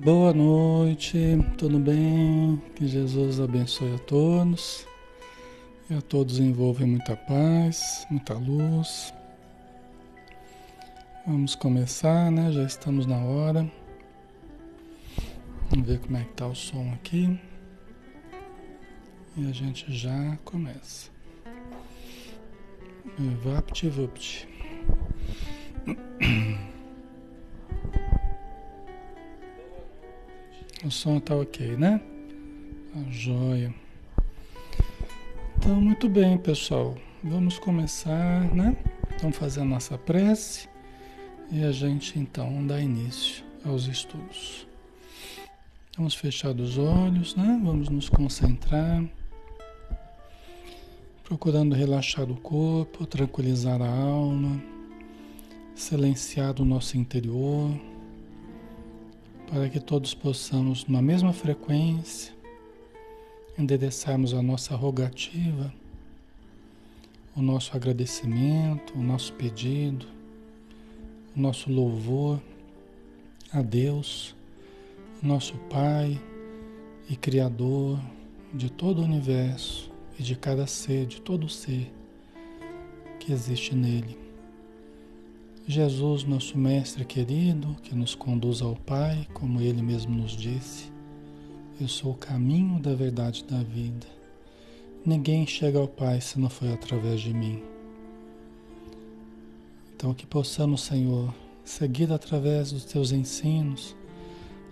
Boa noite, tudo bem? Que Jesus abençoe a todos e a todos envolva muita paz, muita luz. Vamos começar, né? Já estamos na hora. Vamos ver como é que tá o som aqui. E a gente já começa. Vapt-vupt. O som tá ok, né? A joia. Então, muito bem, pessoal. Vamos começar, né? Vamos fazer a nossa prece e a gente então dá início aos estudos. Vamos fechar os olhos, né? Vamos nos concentrar, procurando relaxar o corpo, tranquilizar a alma, silenciar o nosso interior para que todos possamos, na mesma frequência, endereçarmos a nossa rogativa, o nosso agradecimento, o nosso pedido, o nosso louvor a Deus, nosso Pai e Criador de todo o universo e de cada ser, de todo ser que existe nele. Jesus, nosso Mestre querido, que nos conduz ao Pai, como Ele mesmo nos disse, eu sou o caminho da verdade da vida. Ninguém chega ao Pai se não for através de mim. Então, que possamos, Senhor, seguir através dos teus ensinos,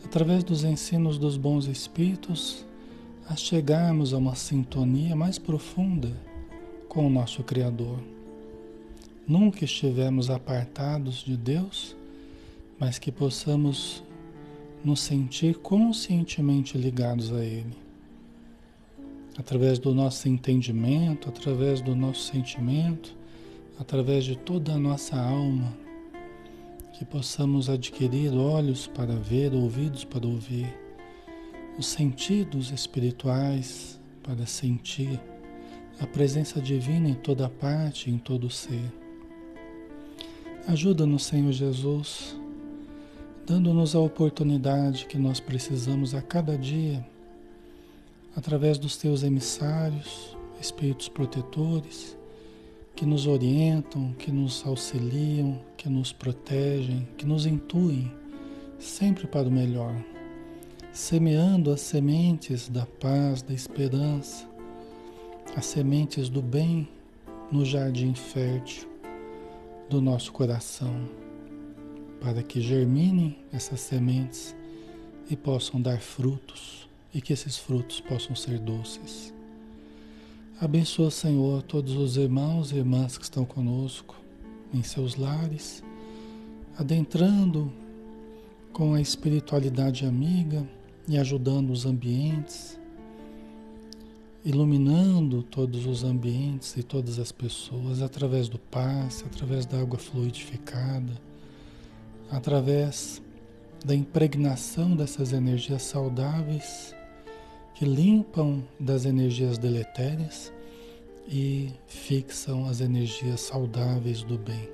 através dos ensinos dos bons espíritos, a chegarmos a uma sintonia mais profunda com o nosso Criador nunca estivemos apartados de Deus, mas que possamos nos sentir conscientemente ligados a Ele. Através do nosso entendimento, através do nosso sentimento, através de toda a nossa alma, que possamos adquirir olhos para ver, ouvidos para ouvir, os sentidos espirituais para sentir a presença divina em toda parte, em todo ser Ajuda-nos, Senhor Jesus, dando-nos a oportunidade que nós precisamos a cada dia, através dos teus emissários, espíritos protetores, que nos orientam, que nos auxiliam, que nos protegem, que nos intuem sempre para o melhor, semeando as sementes da paz, da esperança, as sementes do bem no jardim fértil do nosso coração, para que germinem essas sementes e possam dar frutos e que esses frutos possam ser doces. Abençoa, Senhor, todos os irmãos e irmãs que estão conosco em seus lares, adentrando com a espiritualidade amiga e ajudando os ambientes iluminando todos os ambientes e todas as pessoas através do passe, através da água fluidificada, através da impregnação dessas energias saudáveis que limpam das energias deletérias e fixam as energias saudáveis do bem.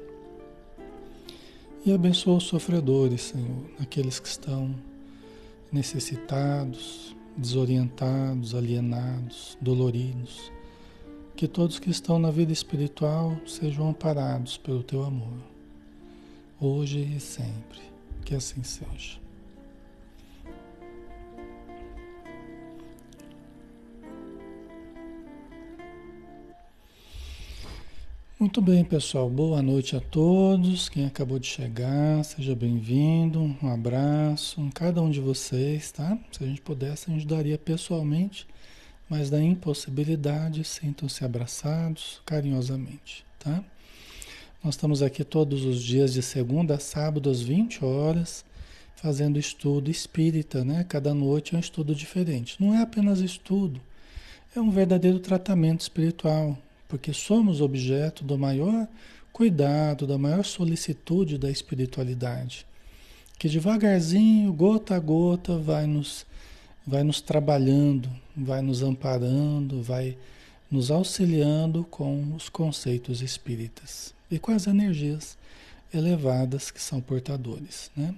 E abençoa os sofredores, Senhor, aqueles que estão necessitados, desorientados, alienados, doloridos. Que todos que estão na vida espiritual sejam amparados pelo teu amor, hoje e sempre. Que assim seja. Muito bem, pessoal. Boa noite a todos. Quem acabou de chegar, seja bem-vindo. Um abraço em cada um de vocês, tá? Se a gente pudesse, a gente daria pessoalmente, mas da impossibilidade, sintam-se abraçados carinhosamente, tá? Nós estamos aqui todos os dias de segunda a sábado às 20 horas, fazendo estudo espírita, né? Cada noite é um estudo diferente. Não é apenas estudo, é um verdadeiro tratamento espiritual porque somos objeto do maior cuidado, da maior solicitude da espiritualidade, que devagarzinho, gota a gota, vai nos, vai nos trabalhando, vai nos amparando, vai nos auxiliando com os conceitos espíritas e com as energias elevadas que são portadores, né?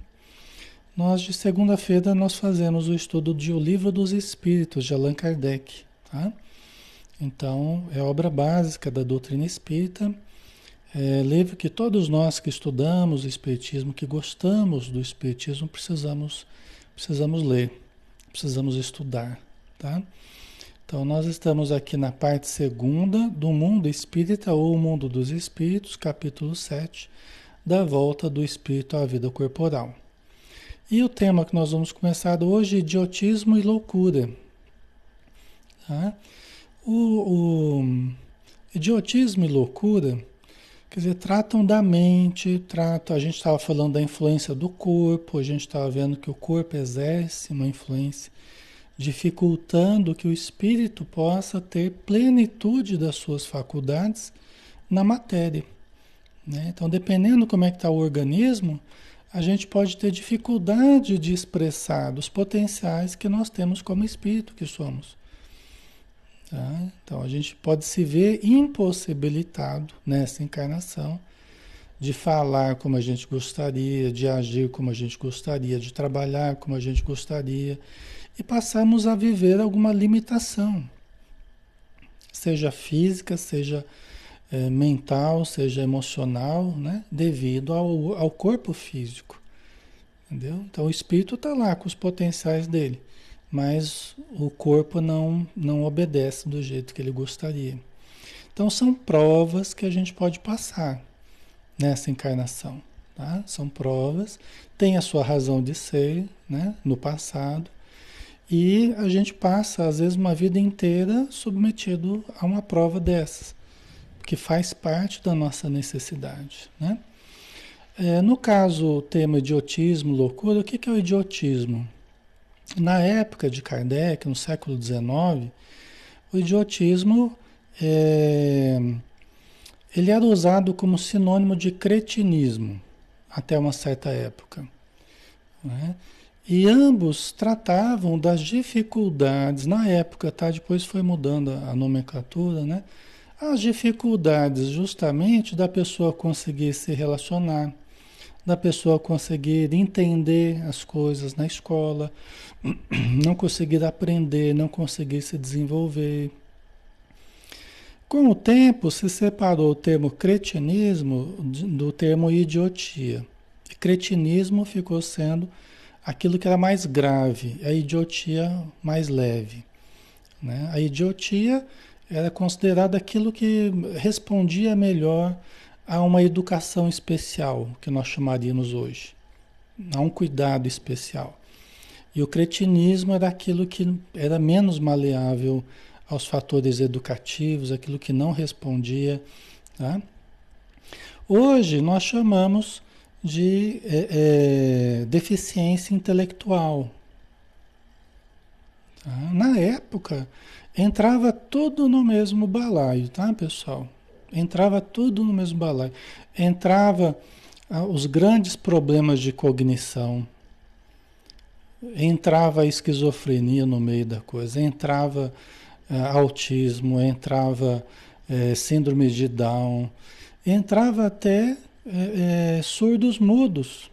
Nós de segunda-feira nós fazemos o estudo de O Livro dos Espíritos de Allan Kardec, tá? Então, é obra básica da doutrina espírita, é livro que todos nós que estudamos o espiritismo, que gostamos do espiritismo, precisamos precisamos ler, precisamos estudar, tá? Então, nós estamos aqui na parte segunda do mundo espírita ou mundo dos espíritos, capítulo 7, da volta do espírito à vida corporal. E o tema que nós vamos começar hoje é idiotismo e loucura. Tá? O, o, idiotismo e loucura, quer dizer, tratam da mente, tratam, a gente estava falando da influência do corpo, a gente estava vendo que o corpo exerce uma influência, dificultando que o espírito possa ter plenitude das suas faculdades na matéria. Né? Então, dependendo como é que está o organismo, a gente pode ter dificuldade de expressar os potenciais que nós temos como espírito que somos. Tá? Então a gente pode se ver impossibilitado nessa encarnação de falar como a gente gostaria, de agir como a gente gostaria, de trabalhar como a gente gostaria e passamos a viver alguma limitação, seja física, seja é, mental, seja emocional, né? devido ao, ao corpo físico. Entendeu? Então o espírito está lá com os potenciais dele, mas o corpo não, não obedece do jeito que ele gostaria. Então são provas que a gente pode passar nessa encarnação. Tá? São provas, tem a sua razão de ser né? no passado, e a gente passa, às vezes, uma vida inteira submetido a uma prova dessas que faz parte da nossa necessidade. Né? É, no caso, o tema idiotismo, loucura, o que, que é o idiotismo? Na época de Kardec, no século XIX, o idiotismo é, ele era usado como sinônimo de cretinismo até uma certa época. Né? E ambos tratavam das dificuldades, na época, tá? depois foi mudando a nomenclatura, né? As dificuldades justamente da pessoa conseguir se relacionar, da pessoa conseguir entender as coisas na escola, não conseguir aprender, não conseguir se desenvolver. Com o tempo se separou o termo cretinismo do termo idiotia. E cretinismo ficou sendo aquilo que era mais grave, a idiotia mais leve. Né? A idiotia era considerado aquilo que respondia melhor a uma educação especial, que nós chamaríamos hoje, a um cuidado especial. E o cretinismo era aquilo que era menos maleável aos fatores educativos, aquilo que não respondia. Tá? Hoje nós chamamos de é, é, deficiência intelectual. Tá? Na época, Entrava tudo no mesmo balaio, tá, pessoal? Entrava tudo no mesmo balaio. Entrava ah, os grandes problemas de cognição. Entrava a esquizofrenia no meio da coisa. Entrava ah, autismo, entrava eh, síndrome de Down. Entrava até eh, eh, surdos mudos.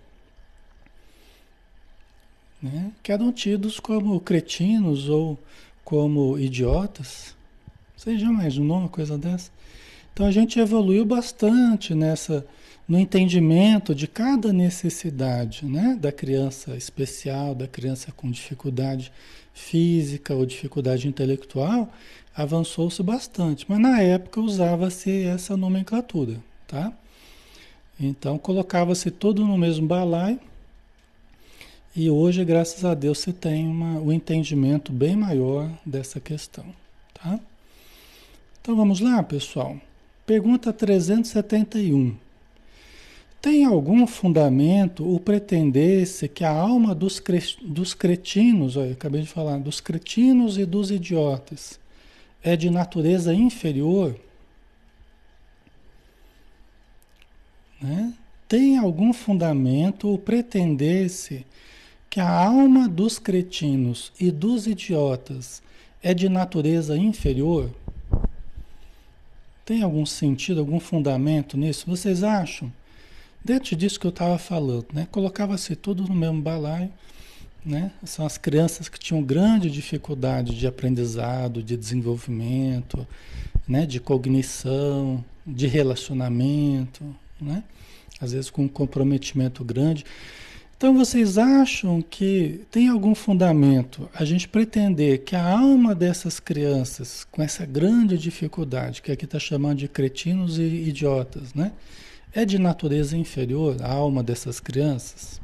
Né? Que eram tidos como cretinos ou como idiotas. Você já imaginou uma coisa dessa? Então a gente evoluiu bastante nessa no entendimento de cada necessidade, né, da criança especial, da criança com dificuldade física ou dificuldade intelectual, avançou-se bastante, mas na época usava-se essa nomenclatura, tá? Então colocava-se tudo no mesmo balaio e hoje, graças a Deus, você tem uma, um entendimento bem maior dessa questão, tá? Então vamos lá, pessoal. Pergunta 371. Tem algum fundamento o pretender-se que a alma dos, cre... dos cretinos, olha, acabei de falar, dos cretinos e dos idiotas, é de natureza inferior? Né? Tem algum fundamento o pretender-se que a alma dos cretinos e dos idiotas é de natureza inferior? Tem algum sentido, algum fundamento nisso? Vocês acham Dentro disso que eu estava falando, né? Colocava-se tudo no mesmo balaio, né? São as crianças que tinham grande dificuldade de aprendizado, de desenvolvimento, né? De cognição, de relacionamento, né? Às vezes com um comprometimento grande. Então vocês acham que tem algum fundamento a gente pretender que a alma dessas crianças, com essa grande dificuldade, que aqui está chamando de cretinos e idiotas, né? É de natureza inferior a alma dessas crianças?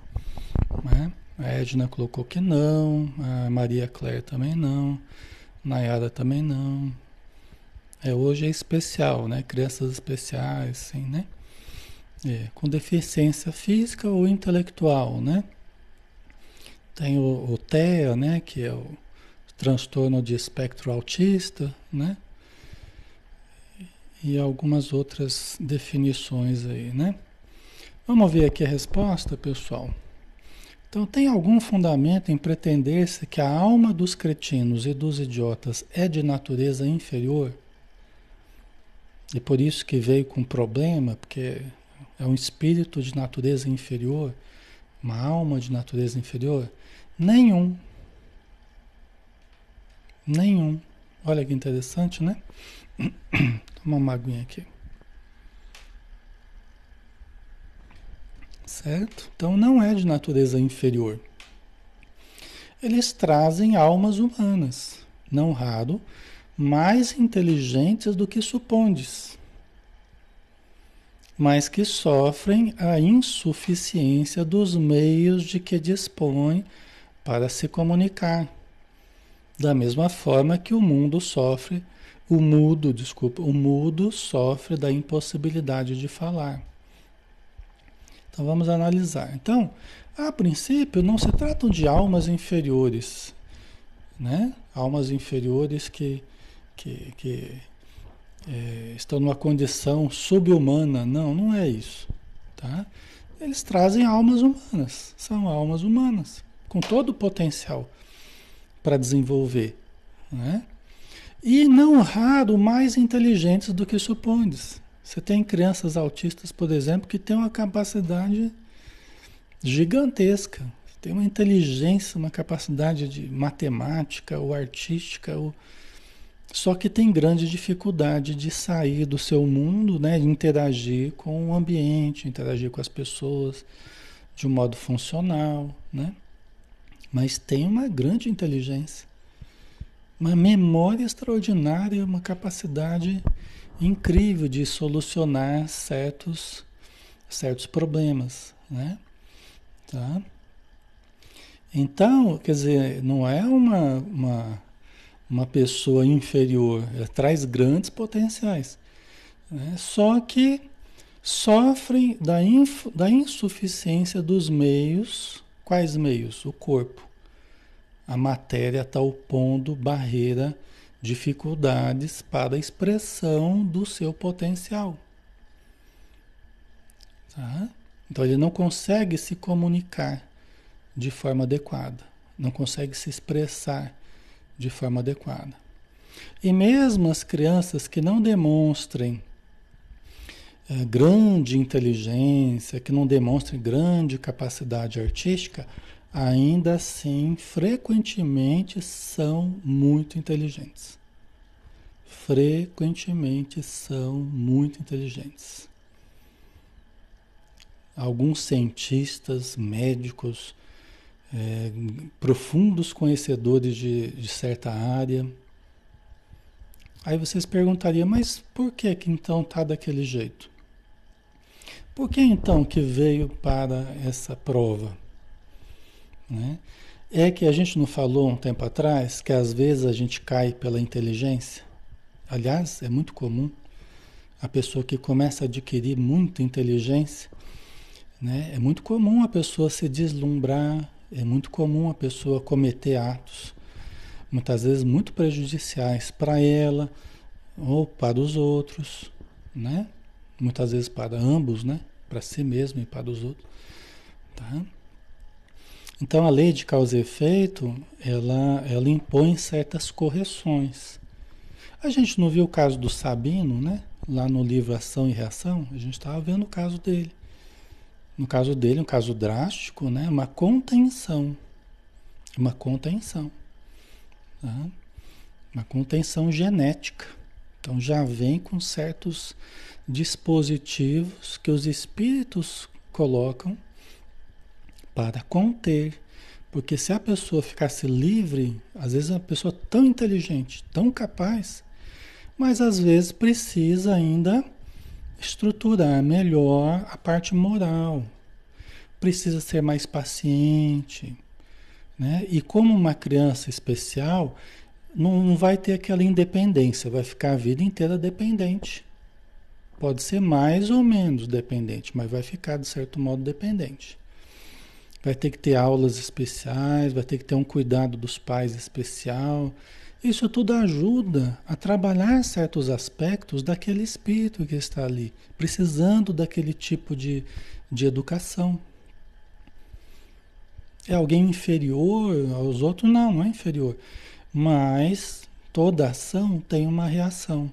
Né? A Edna colocou que não, a Maria Claire também não, Nayara também não. É, hoje é especial, né? Crianças especiais, sim, né? É, com deficiência física ou intelectual, né? Tem o, o TEA, né? Que é o transtorno de espectro autista, né? E algumas outras definições aí, né? Vamos ver aqui a resposta, pessoal. Então, tem algum fundamento em pretender-se que a alma dos cretinos e dos idiotas é de natureza inferior? E por isso que veio com problema, porque é um espírito de natureza inferior, uma alma de natureza inferior? Nenhum. Nenhum. Olha que interessante, né? Toma uma aguinha aqui. Certo? Então não é de natureza inferior. Eles trazem almas humanas, não raro, mais inteligentes do que supondes mas que sofrem a insuficiência dos meios de que dispõem para se comunicar. Da mesma forma que o mundo sofre, o mudo, desculpa, o mudo sofre da impossibilidade de falar. Então vamos analisar. Então, a princípio não se tratam de almas inferiores, né? Almas inferiores que, que, que é, estão numa condição subhumana. Não, não é isso. Tá? Eles trazem almas humanas, são almas humanas, com todo o potencial para desenvolver. Né? E não raro mais inteligentes do que supondes. Você tem crianças autistas, por exemplo, que têm uma capacidade gigantesca, tem uma inteligência, uma capacidade de matemática ou artística ou só que tem grande dificuldade de sair do seu mundo, né, interagir com o ambiente, interagir com as pessoas de um modo funcional, né? Mas tem uma grande inteligência, uma memória extraordinária, uma capacidade incrível de solucionar certos certos problemas, né? Tá? Então, quer dizer, não é uma, uma uma pessoa inferior, ela traz grandes potenciais. Né? Só que sofrem da, da insuficiência dos meios. Quais meios? O corpo. A matéria está opondo barreira, dificuldades para a expressão do seu potencial. Tá? Então ele não consegue se comunicar de forma adequada, não consegue se expressar de forma adequada. E mesmo as crianças que não demonstrem é, grande inteligência, que não demonstrem grande capacidade artística, ainda assim, frequentemente são muito inteligentes. Frequentemente são muito inteligentes. Alguns cientistas, médicos, é, profundos conhecedores de, de certa área. Aí vocês perguntariam, mas por que que então está daquele jeito? Por que então que veio para essa prova? Né? É que a gente não falou um tempo atrás que às vezes a gente cai pela inteligência? Aliás, é muito comum a pessoa que começa a adquirir muita inteligência, né? É muito comum a pessoa se deslumbrar, é muito comum a pessoa cometer atos, muitas vezes muito prejudiciais para ela ou para os outros, né? Muitas vezes para ambos, né? Para si mesmo e para os outros, tá? Então a lei de causa e efeito, ela, ela impõe certas correções. A gente não viu o caso do Sabino, né? Lá no livro Ação e Reação, a gente estava vendo o caso dele. No caso dele, um caso drástico, né? Uma contenção. Uma contenção. Tá? Uma contenção genética. Então já vem com certos dispositivos que os espíritos colocam para conter. Porque se a pessoa ficasse livre, às vezes é uma pessoa tão inteligente, tão capaz, mas às vezes precisa ainda estruturar melhor a parte moral, precisa ser mais paciente, né? E como uma criança especial, não, não vai ter aquela independência, vai ficar a vida inteira dependente. Pode ser mais ou menos dependente, mas vai ficar de certo modo dependente. Vai ter que ter aulas especiais, vai ter que ter um cuidado dos pais especial. Isso tudo ajuda a trabalhar certos aspectos daquele espírito que está ali, precisando daquele tipo de, de educação. É alguém inferior aos outros? Não, não é inferior. Mas toda ação tem uma reação.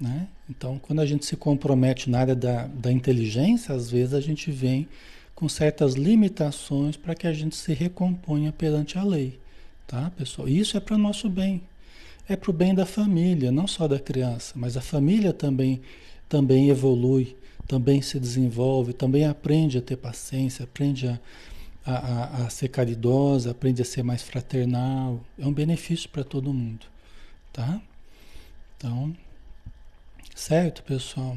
Né? Então, quando a gente se compromete na área da, da inteligência, às vezes a gente vem com certas limitações para que a gente se recomponha perante a lei. Tá, pessoal? Isso é para o nosso bem. É para o bem da família, não só da criança, mas a família também, também evolui, também se desenvolve, também aprende a ter paciência, aprende a, a, a, ser caridosa, aprende a ser mais fraternal. É um benefício para todo mundo. Tá? Então, certo, pessoal?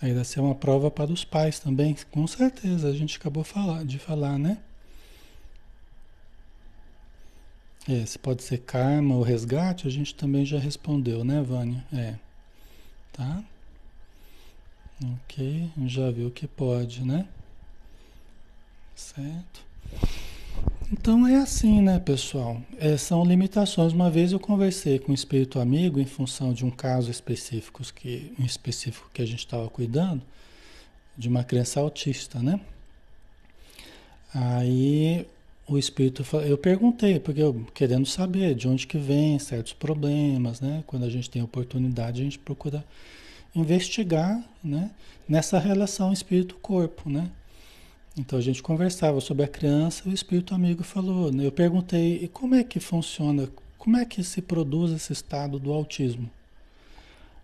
Aí vai ser uma prova para os pais também, com certeza, a gente acabou falar, de falar, né? É, se pode ser karma ou resgate, a gente também já respondeu, né, Vânia? É. Tá? Ok, já viu que pode, né? Certo? Então é assim, né, pessoal? É, são limitações. Uma vez eu conversei com um espírito amigo em função de um caso específico que, um específico que a gente estava cuidando, de uma criança autista, né? Aí o espírito, eu perguntei, porque eu querendo saber de onde que vem certos problemas, né? Quando a gente tem oportunidade, a gente procura investigar, né? Nessa relação espírito-corpo, né? Então a gente conversava sobre a criança o espírito amigo falou, né? eu perguntei, e como é que funciona, como é que se produz esse estado do autismo?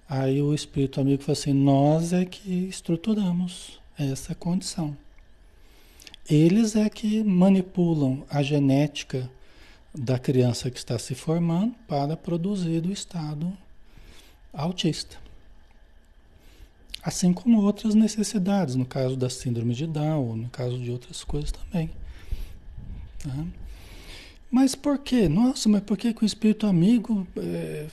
Aí o espírito amigo falou assim, nós é que estruturamos essa condição. Eles é que manipulam a genética da criança que está se formando para produzir o estado autista. Assim como outras necessidades, no caso da síndrome de Down, no caso de outras coisas também. Tá? Mas por quê? Nossa, mas por que, que o espírito amigo é,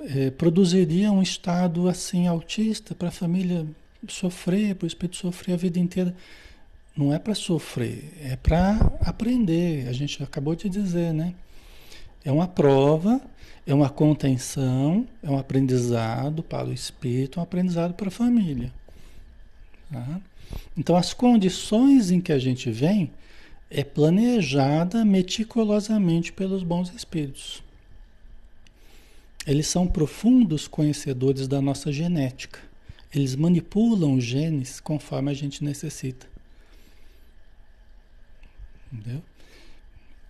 é, produziria um estado assim autista para a família sofrer, para o espírito sofrer a vida inteira? Não é para sofrer, é para aprender. A gente acabou de dizer, né? É uma prova é uma contenção, é um aprendizado para o espírito, um aprendizado para a família. Tá? Então, as condições em que a gente vem é planejada meticulosamente pelos bons espíritos. Eles são profundos conhecedores da nossa genética. Eles manipulam os genes conforme a gente necessita. Entendeu?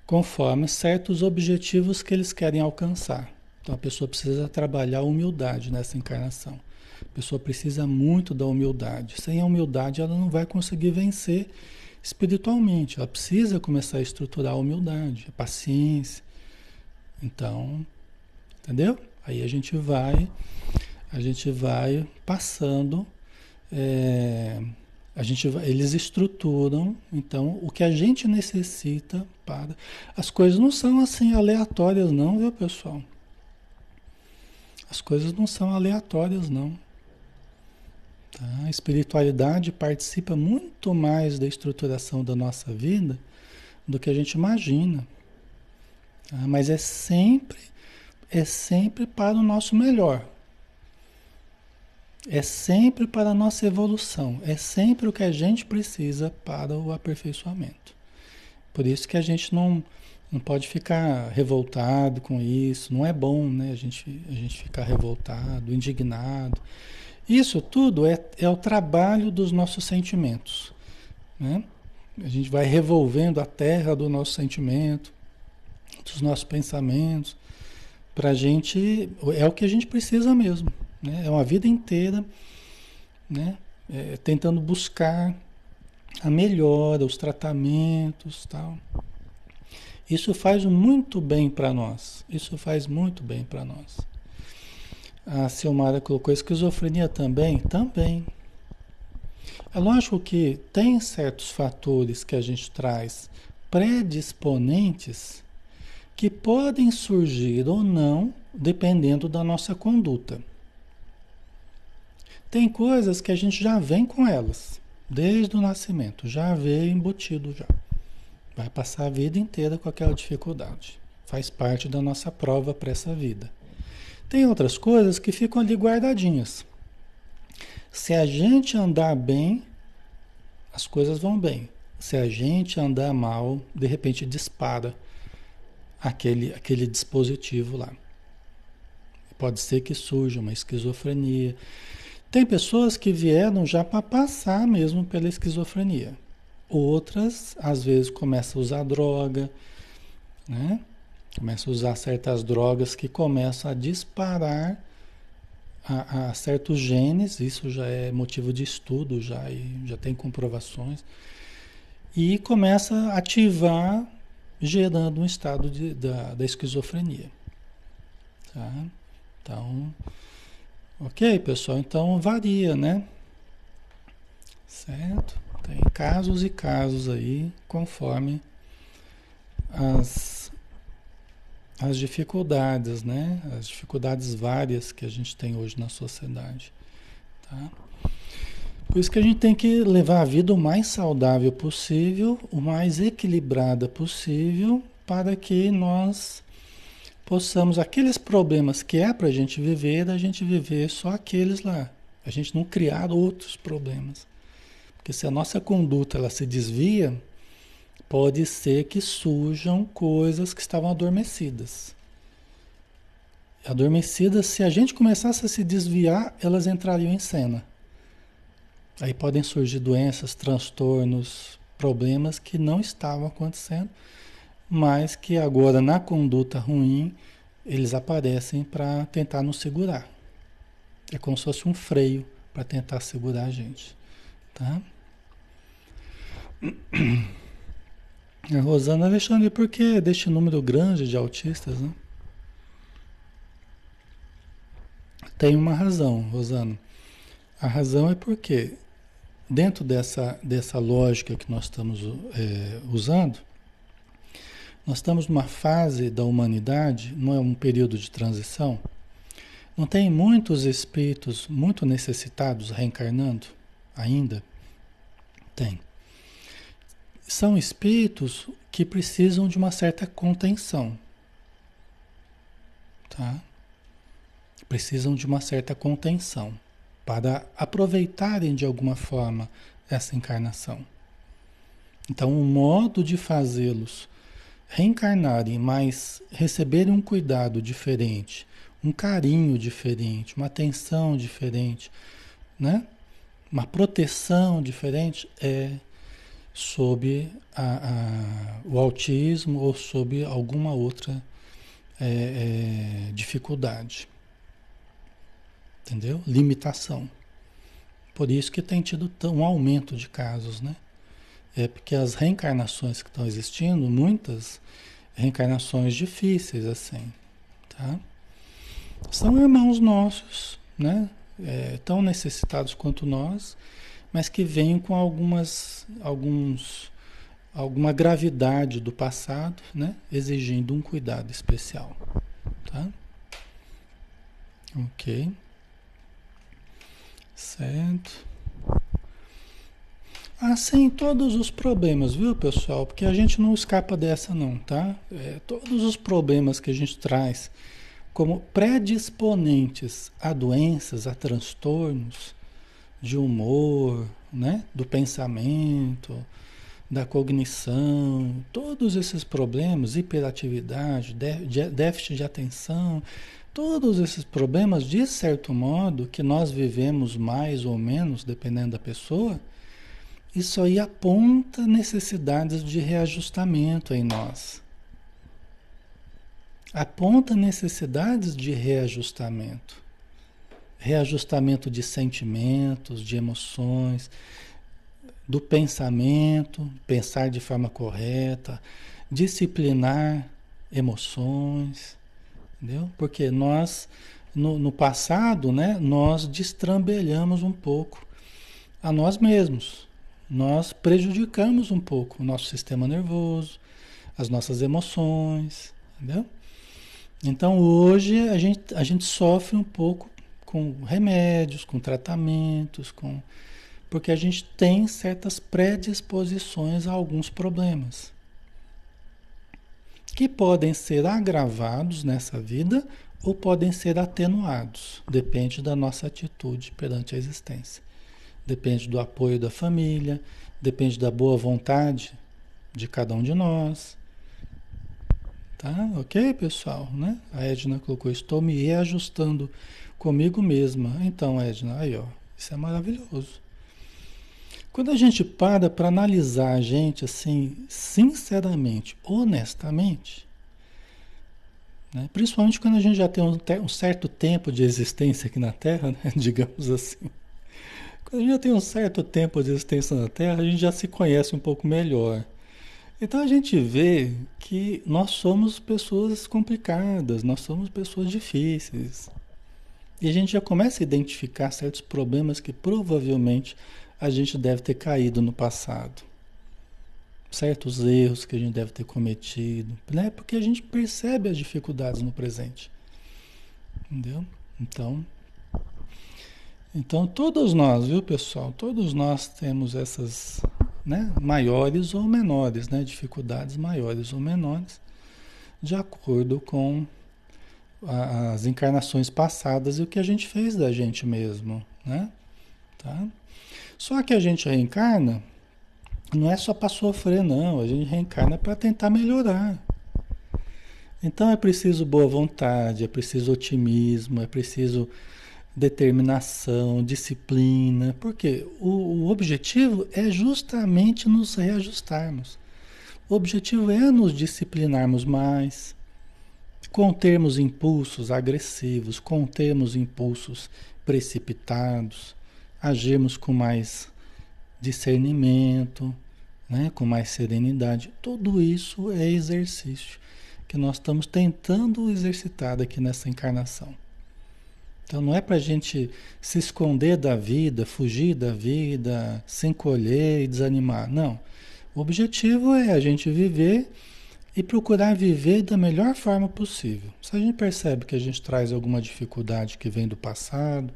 conforme certos objetivos que eles querem alcançar. Então a pessoa precisa trabalhar a humildade nessa encarnação. A pessoa precisa muito da humildade. Sem a humildade ela não vai conseguir vencer espiritualmente. Ela precisa começar a estruturar a humildade, a paciência. Então, entendeu? Aí a gente vai, a gente vai passando é, a gente, eles estruturam, então, o que a gente necessita para. As coisas não são assim aleatórias, não, viu, pessoal? As coisas não são aleatórias, não. Tá? A espiritualidade participa muito mais da estruturação da nossa vida do que a gente imagina. Tá? Mas é sempre, é sempre para o nosso melhor. É sempre para a nossa evolução, é sempre o que a gente precisa para o aperfeiçoamento. Por isso que a gente não, não pode ficar revoltado com isso, não é bom né? a, gente, a gente ficar revoltado, indignado. Isso tudo é, é o trabalho dos nossos sentimentos. né? A gente vai revolvendo a terra do nosso sentimento, dos nossos pensamentos, para a gente é o que a gente precisa mesmo, né? É uma vida inteira, né? É, tentando buscar a melhora, os tratamentos, tal. Isso faz muito bem para nós. Isso faz muito bem para nós. A Silmara colocou esquizofrenia também, também. É lógico que tem certos fatores que a gente traz predisponentes que podem surgir ou não, dependendo da nossa conduta. Tem coisas que a gente já vem com elas, desde o nascimento, já veio embutido já. Vai passar a vida inteira com aquela dificuldade. Faz parte da nossa prova para essa vida. Tem outras coisas que ficam ali guardadinhas. Se a gente andar bem, as coisas vão bem. Se a gente andar mal, de repente dispara aquele, aquele dispositivo lá. Pode ser que surja uma esquizofrenia. Tem pessoas que vieram já para passar mesmo pela esquizofrenia. Outras, às vezes, começam a usar droga, né? Começam a usar certas drogas que começam a disparar a, a certos genes, isso já é motivo de estudo, já, já tem comprovações, e começa a ativar gerando um estado de, da, da esquizofrenia. Tá? Então, ok, pessoal? Então varia, né? Certo? Tem casos e casos aí, conforme as, as dificuldades, né? As dificuldades várias que a gente tem hoje na sociedade. Tá? Por isso que a gente tem que levar a vida o mais saudável possível, o mais equilibrada possível, para que nós possamos, aqueles problemas que é para a gente viver, a gente viver só aqueles lá. A gente não criar outros problemas. Porque se a nossa conduta ela se desvia, pode ser que surjam coisas que estavam adormecidas. Adormecidas, se a gente começasse a se desviar, elas entrariam em cena. Aí podem surgir doenças, transtornos, problemas que não estavam acontecendo, mas que agora na conduta ruim eles aparecem para tentar nos segurar. É como se fosse um freio para tentar segurar a gente, tá? A Rosana Alexandre, por que deste número grande de autistas, né? Tem uma razão, Rosana. A razão é porque dentro dessa, dessa lógica que nós estamos é, usando, nós estamos numa fase da humanidade, não é um período de transição, não tem muitos espíritos muito necessitados reencarnando ainda? Tem. São espíritos que precisam de uma certa contenção. Tá? Precisam de uma certa contenção para aproveitarem de alguma forma essa encarnação. Então, o modo de fazê-los reencarnarem, mas receberem um cuidado diferente, um carinho diferente, uma atenção diferente, né? uma proteção diferente, é sob a, a, o autismo ou sob alguma outra é, é, dificuldade entendeu? Limitação. Por isso que tem tido um aumento de casos, né? É porque as reencarnações que estão existindo, muitas reencarnações difíceis assim, tá? São irmãos nossos, né? É, tão necessitados quanto nós, mas que vêm com algumas, alguns, alguma gravidade do passado, né? Exigindo um cuidado especial, tá? Ok. Certo. Assim, todos os problemas, viu, pessoal? Porque a gente não escapa dessa, não, tá? É, todos os problemas que a gente traz como predisponentes a doenças, a transtornos de humor, né? Do pensamento, da cognição, todos esses problemas, hiperatividade, déficit de atenção, Todos esses problemas, de certo modo, que nós vivemos mais ou menos, dependendo da pessoa, isso aí aponta necessidades de reajustamento em nós. Aponta necessidades de reajustamento. Reajustamento de sentimentos, de emoções, do pensamento, pensar de forma correta, disciplinar emoções, entendeu? Porque nós, no, no passado, né, nós destrambelhamos um pouco a nós mesmos. Nós prejudicamos um pouco o nosso sistema nervoso, as nossas emoções, entendeu? Então hoje a gente, a gente sofre um pouco com remédios, com tratamentos, com porque a gente tem certas predisposições a alguns problemas que podem ser agravados nessa vida ou podem ser atenuados, depende da nossa atitude perante a existência. Depende do apoio da família, depende da boa vontade de cada um de nós. Tá? OK, pessoal, né? A Edna colocou: "Estou me reajustando comigo mesma". Então, Edna, aí ó, isso é maravilhoso. Quando a gente para para analisar a gente assim, sinceramente, honestamente, né? principalmente quando a gente já tem um, um, certo tempo de existência aqui na Terra, né? digamos assim. A gente já tem um certo tempo de existência na Terra, a gente já se conhece um pouco melhor. Então a gente vê que nós somos pessoas complicadas, nós somos pessoas difíceis. E a gente já começa a identificar certos problemas que provavelmente a gente deve ter caído no passado. Certos erros que a gente deve ter cometido, né? Porque a gente percebe as dificuldades no presente. Entendeu? Então, então todos nós, viu, pessoal? Todos nós temos essas, né, maiores ou menores, né, dificuldades maiores ou menores, de acordo com as encarnações passadas e o que a gente fez da gente mesmo, né? Tá? Só que a gente reencarna, não é só para sofrer, não. A gente reencarna para tentar melhorar. Então é preciso boa vontade, é preciso otimismo, é preciso determinação, disciplina, porque o, o, objetivo é justamente nos reajustarmos. O objetivo é nos disciplinarmos mais, contermos impulsos agressivos, contermos impulsos precipitados, agirmos com mais discernimento, né? com mais serenidade. Tudo isso é exercício que nós estamos tentando exercitar aqui nessa encarnação. Então não é para a gente se esconder da vida, fugir da vida, se encolher e desanimar. Não. O objetivo é a gente viver e procurar viver da melhor forma possível. Se a gente percebe que a gente traz alguma dificuldade que vem do passado,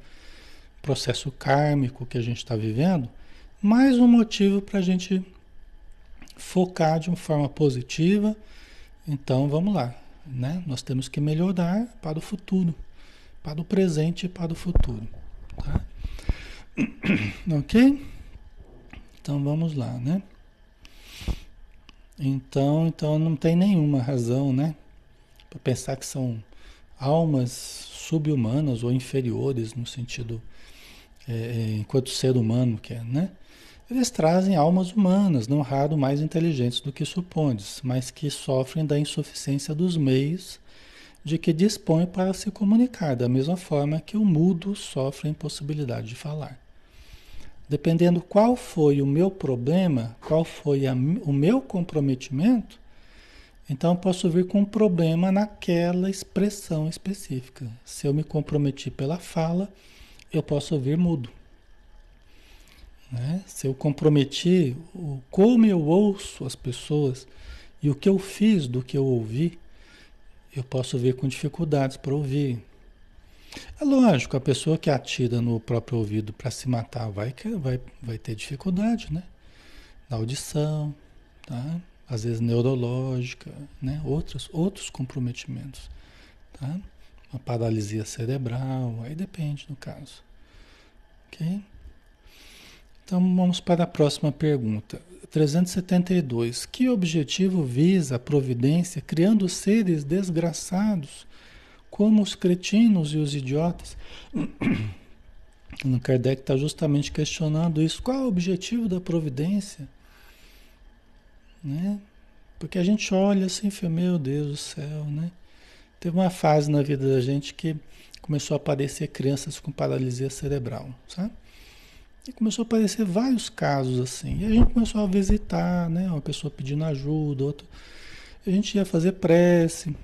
processo kármico que a gente está vivendo, mais um motivo para a gente focar de uma forma positiva. Então vamos lá, né? Nós temos que melhorar para o futuro, para o presente e para o futuro, tá? ok? Então vamos lá, né? Então, então não tem nenhuma razão, né, para pensar que são almas subhumanas ou inferiores no sentido é, é, enquanto ser humano que é, né? Eles trazem almas humanas, não raro mais inteligentes do que supondes, mas que sofrem da insuficiência dos meios de que dispõem para se comunicar, da mesma forma que o mudo sofre a impossibilidade de falar. Dependendo qual foi o meu problema, qual foi a, o meu comprometimento, então eu posso vir com um problema naquela expressão específica. Se eu me comprometi pela fala, eu posso ouvir mudo. Né? Se eu comprometi o, como eu ouço as pessoas e o que eu fiz do que eu ouvi, eu posso ver com dificuldades para ouvir. É lógico, a pessoa que atira no próprio ouvido para se matar vai, vai, vai ter dificuldade, né? Na audição, tá? Às vezes neurológica, né? Outros, outros comprometimentos, tá? uma paralisia cerebral, aí depende do caso. Ok? Então vamos para a próxima pergunta. 372. Que objetivo visa a providência criando seres desgraçados, como os cretinos e os idiotas? Allan Kardec está justamente questionando isso. Qual é o objetivo da providência? Né? Porque a gente olha assim, e meu Deus do céu, né? Teve uma fase na vida da gente que começou a aparecer crianças com paralisia cerebral, sabe? E começou a aparecer vários casos assim. E a gente começou a visitar, né? Uma pessoa pedindo ajuda, outra. A gente ia fazer prece,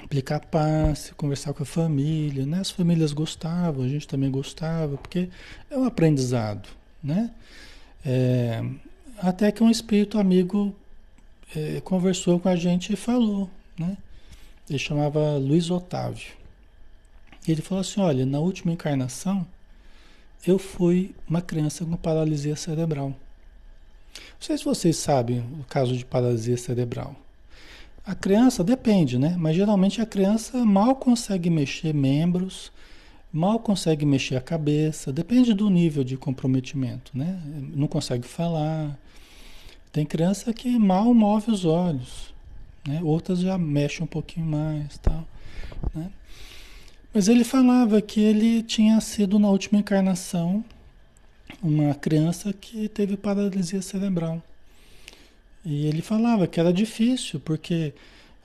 aplicar passe, conversar com a família, né? As famílias gostavam, a gente também gostava, porque é um aprendizado, né? É, até que um espírito amigo é, conversou com a gente e falou, né? Ele chamava Luiz Otávio. Ele falou assim, olha, na última encarnação eu fui uma criança com paralisia cerebral. Não sei se vocês sabem o caso de paralisia cerebral. A criança depende, né? Mas geralmente a criança mal consegue mexer membros, mal consegue mexer a cabeça, depende do nível de comprometimento, né? Não consegue falar. Tem criança que mal move os olhos, né? Outras já mexem um pouquinho mais, tal, né? Mas ele falava que ele tinha sido na última encarnação uma criança que teve paralisia cerebral. E ele falava que era difícil, porque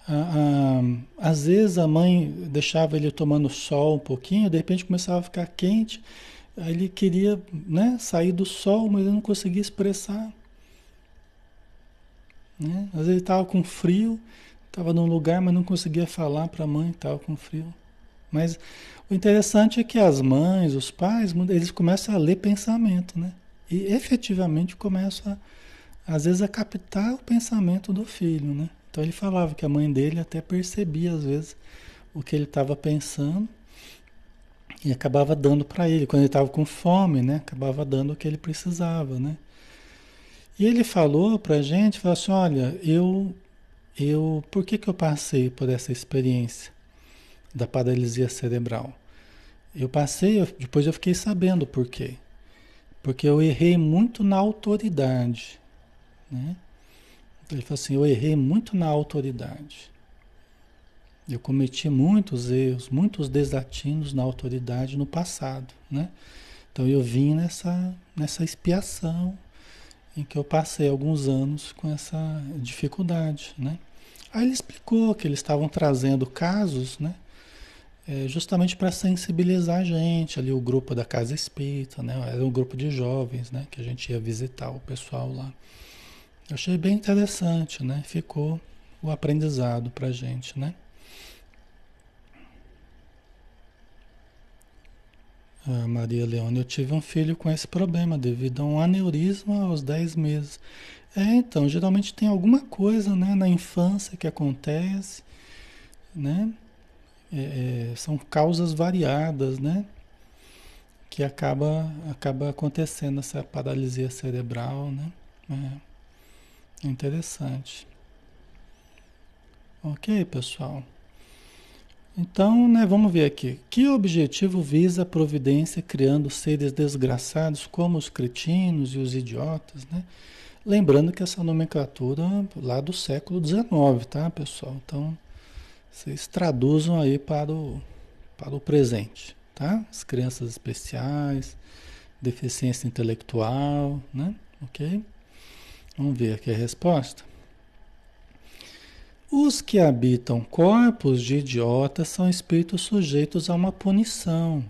a, a, às vezes a mãe deixava ele tomando sol um pouquinho, de repente começava a ficar quente, aí ele queria né, sair do sol, mas ele não conseguia expressar. Né? Às vezes ele estava com frio, estava num lugar, mas não conseguia falar para a mãe estava com frio. Mas o interessante é que as mães, os pais, eles começam a ler pensamento, né? E efetivamente começam, a, às vezes, a captar o pensamento do filho, né? Então ele falava que a mãe dele até percebia, às vezes, o que ele estava pensando e acabava dando para ele. Quando ele estava com fome, né? Acabava dando o que ele precisava, né? E ele falou para a gente, falou assim, olha, eu, eu, por que que eu passei por essa experiência? Da paralisia cerebral. Eu passei, eu, depois eu fiquei sabendo por quê. Porque eu errei muito na autoridade. Né? Ele falou assim: eu errei muito na autoridade. Eu cometi muitos erros, muitos desatinos na autoridade no passado. Né? Então eu vim nessa, nessa expiação em que eu passei alguns anos com essa dificuldade. Né? Aí ele explicou que eles estavam trazendo casos, né? É, justamente para sensibilizar a gente, ali o grupo da Casa Espírita, né? Era um grupo de jovens, né? Que a gente ia visitar o pessoal lá. Eu achei bem interessante, né? Ficou o aprendizado para a gente, né? Ah, Maria Leone, eu tive um filho com esse problema devido a um aneurisma aos 10 meses. É, então, geralmente tem alguma coisa, né, na infância que acontece, né? É, é, são causas variadas, né? Que acaba, acaba acontecendo essa paralisia cerebral, né? É, interessante. Ok, pessoal. Então, né, vamos ver aqui. Que objetivo visa a providência criando seres desgraçados como os cretinos e os idiotas, né? Lembrando que essa nomenclatura lá do século XIX, tá, pessoal? Então, vocês traduzam aí para o, para o presente, tá? As crianças especiais, deficiência intelectual, né? Ok? Vamos ver aqui a resposta. Os que habitam corpos de idiotas são espíritos sujeitos a uma punição.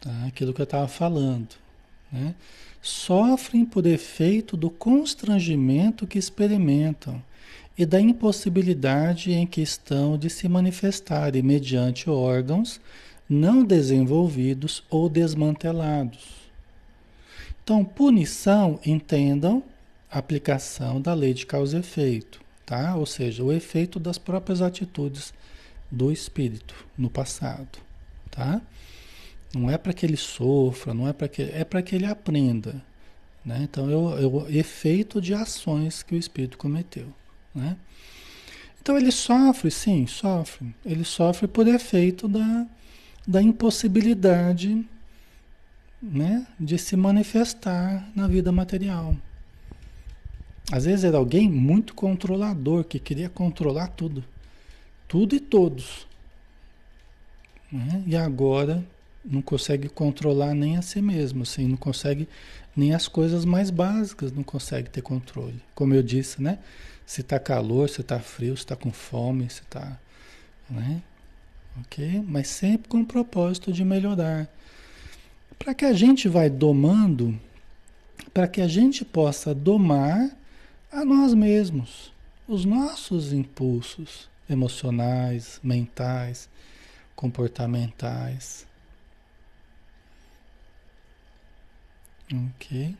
Tá? Aquilo que eu estava falando. Né? Sofrem por efeito do constrangimento que experimentam e da impossibilidade em que estão de se manifestarem mediante órgãos não desenvolvidos ou desmantelados. Então, punição, entendam, aplicação da lei de causa e efeito, tá? Ou seja, o efeito das próprias atitudes do espírito no passado, tá? Não é para que ele sofra, não é para que é para que ele aprenda, né? Então, é o efeito de ações que o espírito cometeu. Né? Então ele sofre, sim, sofre. Ele sofre por efeito da, da impossibilidade né, de se manifestar na vida material. Às vezes era alguém muito controlador, que queria controlar tudo. Tudo e todos. Né? E agora não consegue controlar nem a si mesmo, assim, não consegue nem as coisas mais básicas, não consegue ter controle. Como eu disse, né? Se está calor, se está frio, se está com fome, se está, né? Ok? Mas sempre com o propósito de melhorar. Para que a gente vai domando, para que a gente possa domar a nós mesmos, os nossos impulsos emocionais, mentais, comportamentais. Ok.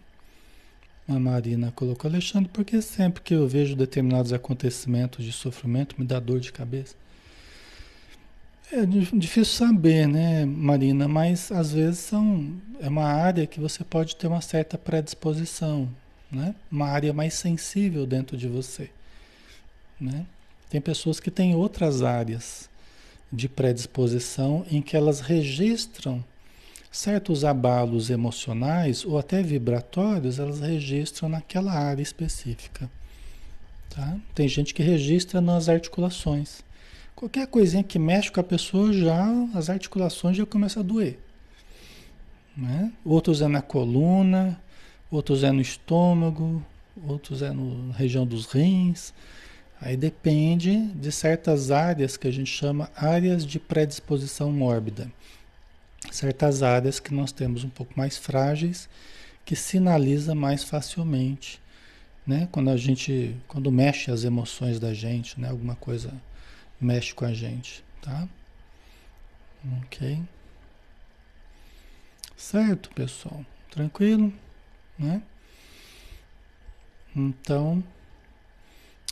A Marina colocou, Alexandre, porque sempre que eu vejo determinados acontecimentos de sofrimento me dá dor de cabeça? É difícil saber, né, Marina? Mas às vezes são, é uma área que você pode ter uma certa predisposição, né? Uma área mais sensível dentro de você, né? Tem pessoas que têm outras áreas de predisposição em que elas registram certos abalos emocionais ou até vibratórios, elas registram naquela área específica. Tá? Tem gente que registra nas articulações. Qualquer coisinha que mexe com a pessoa, já as articulações já começam a doer. Né? Outros é na coluna, outros é no estômago, outros é na região dos rins. Aí depende de certas áreas que a gente chama áreas de predisposição mórbida certas áreas que nós temos um pouco mais frágeis, que sinaliza mais facilmente, né? Quando a gente, quando mexe as emoções da gente, né? Alguma coisa mexe com a gente, tá? Ok. Certo, pessoal? Tranquilo, né? Então,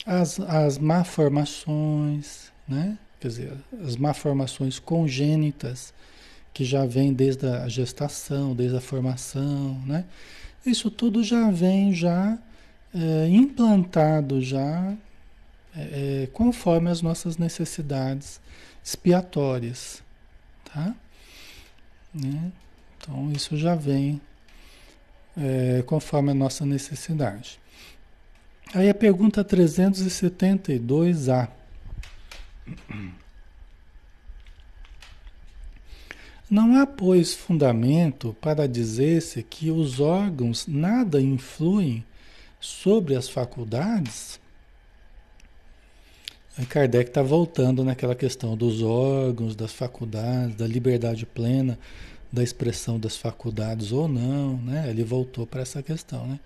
as, as malformações, né? Quer dizer, as malformações congênitas, que já vem desde a gestação, desde a formação, né? Isso tudo já vem já é, implantado já é, é, conforme as nossas necessidades expiatórias, tá? Né? Então isso já vem é, conforme a nossa necessidade. Aí a pergunta 372A. Não há, pois, fundamento para dizer-se que os órgãos nada influem sobre as faculdades? Aí Kardec está voltando naquela questão dos órgãos, das faculdades, da liberdade plena, da expressão das faculdades ou não, né? Ele voltou para essa questão, né?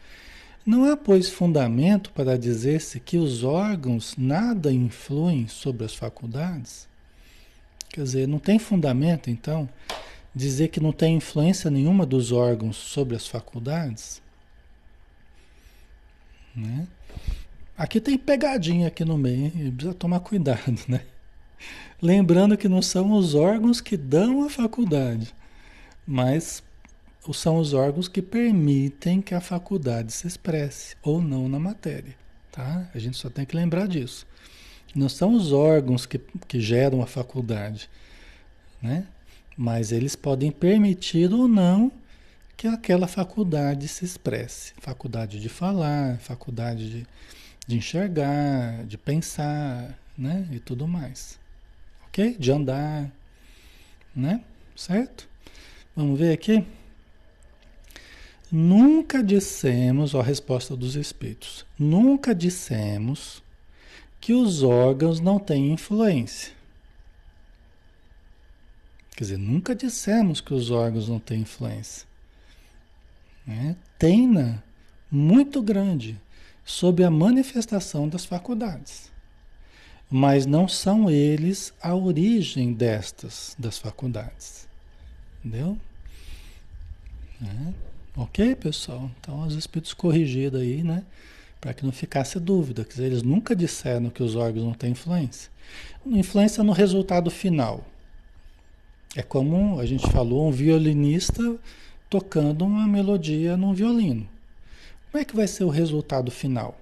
Não há, pois, fundamento para dizer-se que os órgãos nada influem sobre as faculdades? Quer dizer, não tem fundamento, então, dizer que não tem influência nenhuma dos órgãos sobre as faculdades? Né? Aqui tem pegadinha aqui no meio, hein? precisa tomar cuidado, né? Lembrando que não são os órgãos que dão a faculdade, mas são os órgãos que permitem que a faculdade se expresse ou não na matéria, tá? A gente só tem que lembrar disso. Não são os órgãos que, que geram a faculdade, né? Mas eles podem permitir ou não que aquela faculdade se expresse. Faculdade de falar, faculdade de, de enxergar, de pensar, né? E tudo mais. Ok? De andar, né? Certo? Vamos ver aqui. Nunca dissemos, ó, a resposta dos espíritos. Nunca dissemos que os órgãos não têm influência. Quer dizer, nunca dissemos que os órgãos não têm influência. Né? Tem-na muito grande sobre a manifestação das faculdades. Mas não são eles a origem destas, das faculdades. Entendeu? É. Ok, pessoal? Então, os espíritos corrigidos aí, né? Para que não ficasse dúvida. Quer eles nunca disseram que os órgãos não têm influência. Influência no resultado final. É como a gente falou, um violinista tocando uma melodia num violino. Como é que vai ser o resultado final?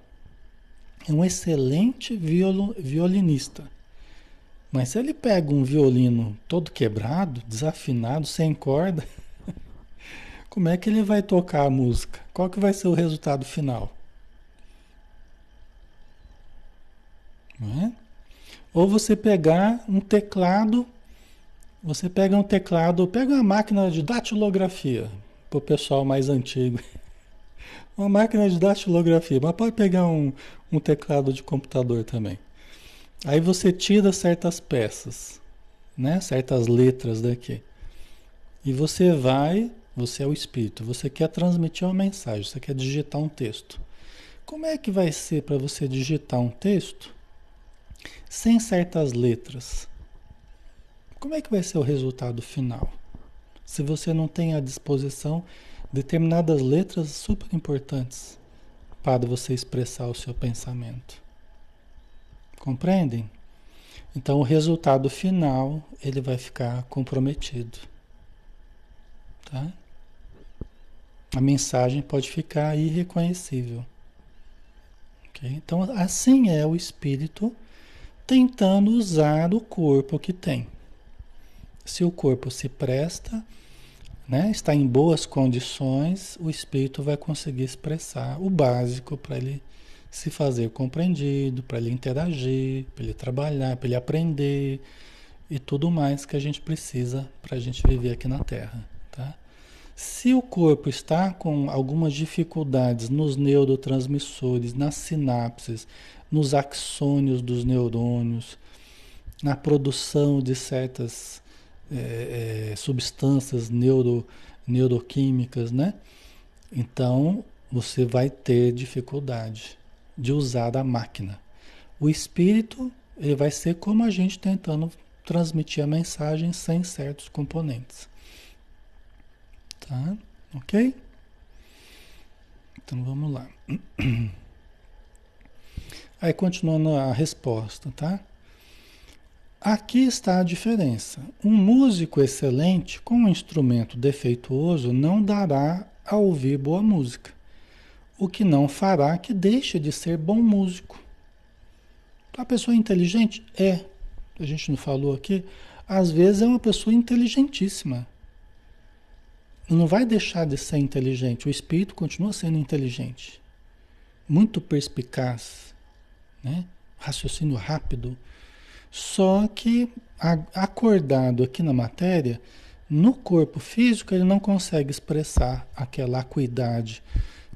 É um excelente violo, violinista. Mas se ele pega um violino todo quebrado, desafinado, sem corda, como é que ele vai tocar a música? Qual que vai ser o resultado final? Não é? Ou você pegar um teclado Você pega um teclado, pega uma máquina de datilografia, para o pessoal mais antigo. Uma máquina de datilografia, mas pode pegar um, um teclado de computador também. Aí você tira certas peças, né? certas letras daqui. E você vai, você é o espírito, você quer transmitir uma mensagem, você quer digitar um texto. Como é que vai ser para você digitar um texto sem certas letras? Como é que vai ser o resultado final? Se você não tem à disposição determinadas letras super importantes para você expressar o seu pensamento. Compreendem? Então o resultado final ele vai ficar comprometido. Tá? A mensagem pode ficar irreconhecível. Okay? Então assim é o espírito tentando usar o corpo que tem. Se o corpo se presta, né, está em boas condições, o espírito vai conseguir expressar o básico para ele se fazer compreendido, para ele interagir, para ele trabalhar, para ele aprender e tudo mais que a gente precisa para a gente viver aqui na Terra. Tá? Se o corpo está com algumas dificuldades nos neurotransmissores, nas sinapses, nos axônios dos neurônios, na produção de certas é, é, substâncias neuro, neuroquímicas, né? Então você vai ter dificuldade de usar a máquina. O espírito ele vai ser como a gente tentando transmitir a mensagem sem certos componentes. Tá? Ok? Então vamos lá. Aí continuando a resposta, tá? Aqui está a diferença. Um músico excelente com um instrumento defeituoso não dará a ouvir boa música, o que não fará que deixe de ser bom músico. A pessoa inteligente é, a gente não falou aqui, às vezes é uma pessoa inteligentíssima. Não vai deixar de ser inteligente, o espírito continua sendo inteligente, muito perspicaz, né? raciocínio rápido só que acordado aqui na matéria, no corpo físico ele não consegue expressar aquela acuidade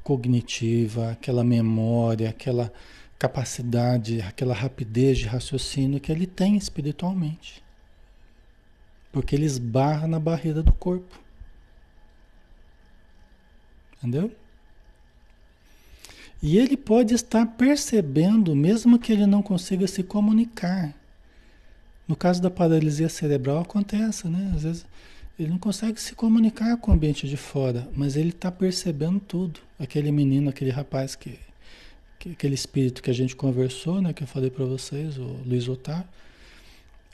cognitiva, aquela memória, aquela capacidade, aquela rapidez de raciocínio que ele tem espiritualmente. Porque ele esbarra na barreira do corpo. Entendeu? E ele pode estar percebendo, mesmo que ele não consiga se comunicar. No caso da paralisia cerebral acontece, né? Às vezes ele não consegue se comunicar com o ambiente de fora, mas ele está percebendo tudo. Aquele menino, aquele rapaz que, que, aquele espírito que a gente conversou, né? Que eu falei para vocês, o Luiz Otávio,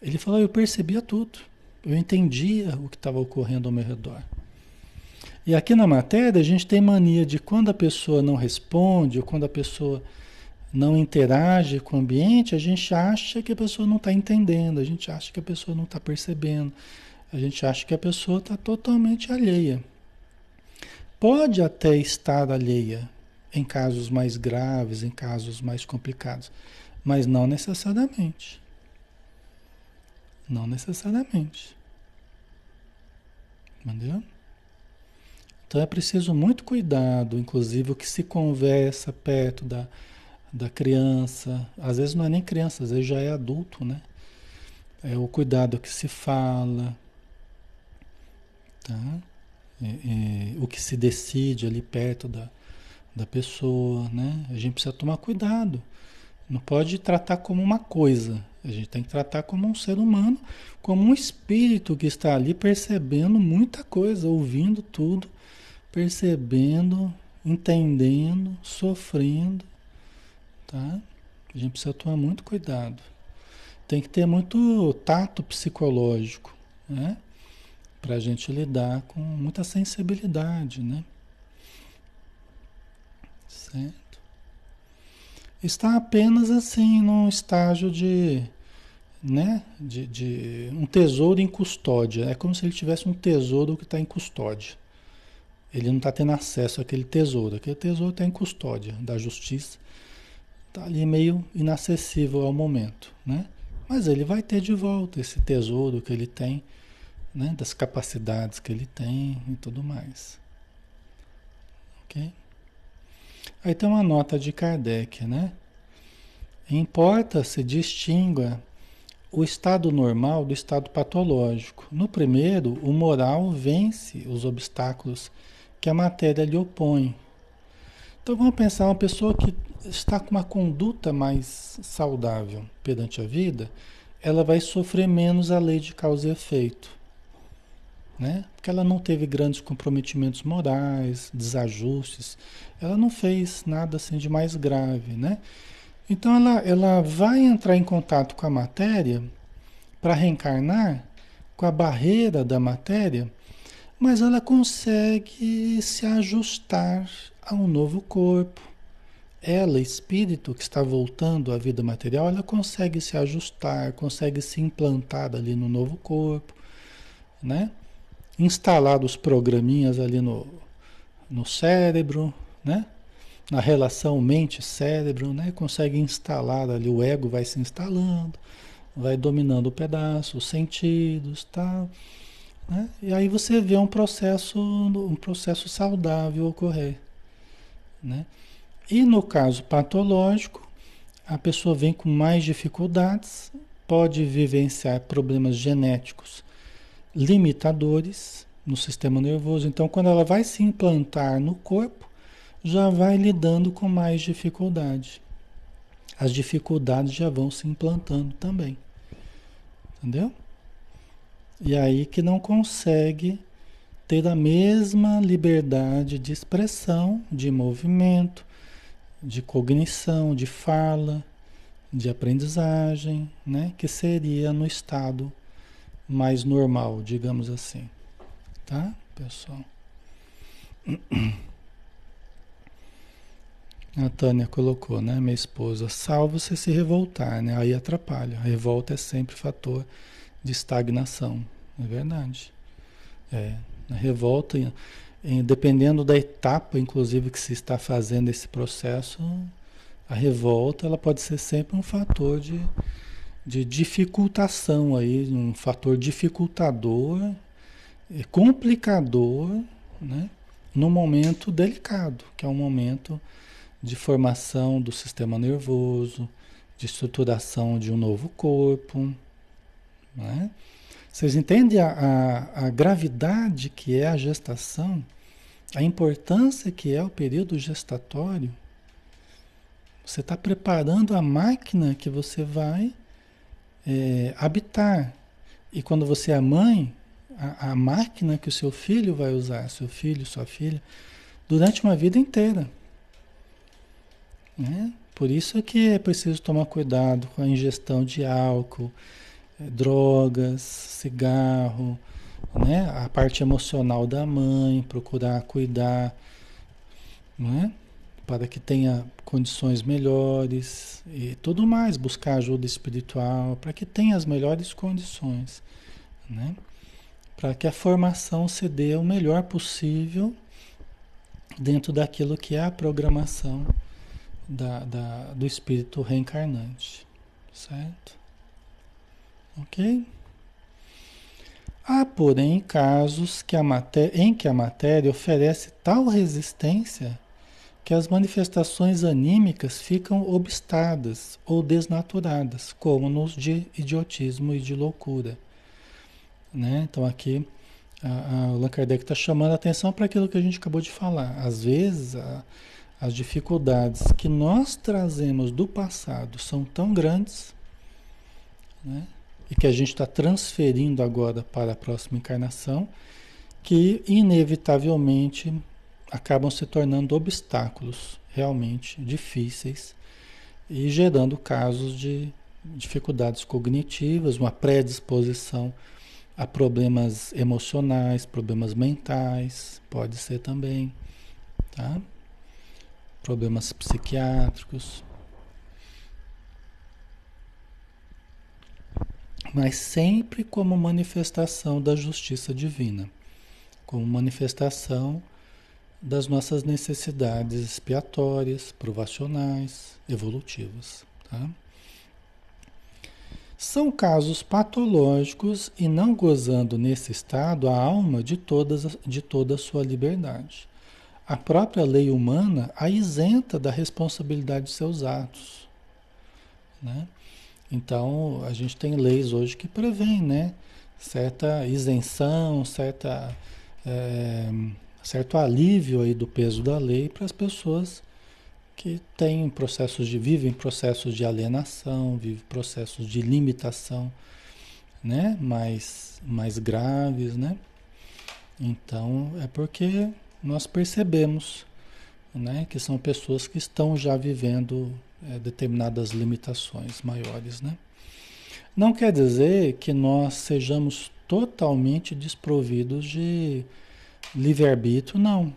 ele falou: eu percebia tudo, eu entendia o que estava ocorrendo ao meu redor. E aqui na matéria a gente tem mania de quando a pessoa não responde ou quando a pessoa não interage com o ambiente, a gente acha que a pessoa não está entendendo, a gente acha que a pessoa não está percebendo, a gente acha que a pessoa está totalmente alheia. Pode até estar alheia em casos mais graves, em casos mais complicados, mas não necessariamente. Não necessariamente. Entendeu? Então é preciso muito cuidado, inclusive o que se conversa perto da, da criança, às vezes não é nem criança, às vezes já é adulto, né? É o cuidado que se fala, tá? É, é, o que se decide ali perto da, da pessoa, né? A gente precisa tomar cuidado. Não pode tratar como uma coisa. A gente tem que tratar como um ser humano, como um espírito que está ali percebendo muita coisa, ouvindo tudo, percebendo, entendendo, sofrendo, Tá? A gente precisa tomar muito cuidado. Tem que ter muito tato psicológico, né? Para a gente lidar com muita sensibilidade, né? Certo? Está apenas assim num estágio de, né? De, de um tesouro em custódia. É como se ele tivesse um tesouro que está em custódia. Ele não está tendo acesso àquele tesouro. Aquele tesouro está em custódia da justiça Está ali meio inacessível ao momento, né? Mas ele vai ter de volta esse tesouro que ele tem né, das capacidades que ele tem e tudo mais. Ok? Aí tem uma nota de Kardec, né? Importa-se distinga o estado normal do estado patológico. No primeiro, o moral vence os obstáculos que a matéria lhe opõe. Então vamos pensar uma pessoa que está com uma conduta mais saudável perante a vida, ela vai sofrer menos a lei de causa e efeito. Né? Porque ela não teve grandes comprometimentos morais, desajustes, ela não fez nada assim de mais grave, né? Então ela, ela vai entrar em contato com a matéria para reencarnar, com a barreira da matéria, mas ela consegue se ajustar a um novo corpo. Ela, espírito que está voltando à vida material, ela consegue se ajustar, consegue se implantar ali no novo corpo, né? Instalar os programinhas ali no, no cérebro, né? na relação mente-cérebro, né? consegue instalar ali, o ego vai se instalando, vai dominando o pedaço, os sentidos, tal. Né? E aí você vê um processo, um processo saudável ocorrer. Né? E no caso patológico, a pessoa vem com mais dificuldades, pode vivenciar problemas genéticos limitadores no sistema nervoso. Então, quando ela vai se implantar no corpo, já vai lidando com mais dificuldade. As dificuldades já vão se implantando também. Entendeu? E aí que não consegue ter a mesma liberdade de expressão, de movimento, de cognição, de fala, de aprendizagem, né? Que seria no estado mais normal, digamos assim. Tá, pessoal? A Tânia colocou, né? Minha esposa, salvo se se revoltar, né? Aí atrapalha. A revolta é sempre fator de estagnação. É verdade. É. A revolta, em, dependendo da etapa, inclusive, que se está fazendo esse processo, a revolta ela pode ser sempre um fator de, de dificultação aí, um fator dificultador, complicador, né? No momento delicado, que é um momento de formação do sistema nervoso, de estruturação de um novo corpo. Né? Vocês entendem a, a, a, gravidade que é a gestação, a importância que é o período gestatório? Você está preparando a máquina que você vai é, habitar. E quando você é mãe, a, a máquina que o seu filho vai usar, seu filho, sua filha, durante uma vida inteira. Né? Por isso é que é preciso tomar cuidado com a ingestão de álcool, drogas, cigarro, né? a parte emocional da mãe, procurar cuidar, né? para que tenha condições melhores e tudo mais, buscar ajuda espiritual, para que tenha as melhores condições, né? para que a formação se dê o melhor possível dentro daquilo que é a programação da, da, do espírito reencarnante. Certo? Ok? Há, porém, casos que em que a matéria oferece tal resistência que as manifestações anímicas ficam obstadas ou desnaturadas, como nos de idiotismo e de loucura. Né? Então aqui a, a Allan Kardec está chamando a atenção para aquilo que a gente acabou de falar. Às vezes a, as dificuldades que nós trazemos do passado são tão grandes, né? E que a gente está transferindo agora para a próxima encarnação, que inevitavelmente acabam se tornando obstáculos realmente difíceis e gerando casos de dificuldades cognitivas, uma predisposição a problemas emocionais, problemas mentais, pode ser também, tá? problemas psiquiátricos. Mas sempre como manifestação da justiça divina, como manifestação das nossas necessidades expiatórias, provacionais, evolutivas. Tá? são casos patológicos e não gozando nesse estado a alma de, todas, de toda a sua liberdade. A própria lei humana a isenta da responsabilidade de seus atos. Né? Então, a gente tem leis hoje que prevêem né? certa isenção, certa, é, certo alívio aí do peso da lei para as pessoas que têm processos de vivem processos de alienação, vivem processos de limitação, né, mais mais graves, né? Então é porque nós percebemos, né, que são pessoas que estão já vivendo é, determinadas limitações maiores, né? Não quer dizer que nós sejamos totalmente desprovidos de livre-arbítrio, não.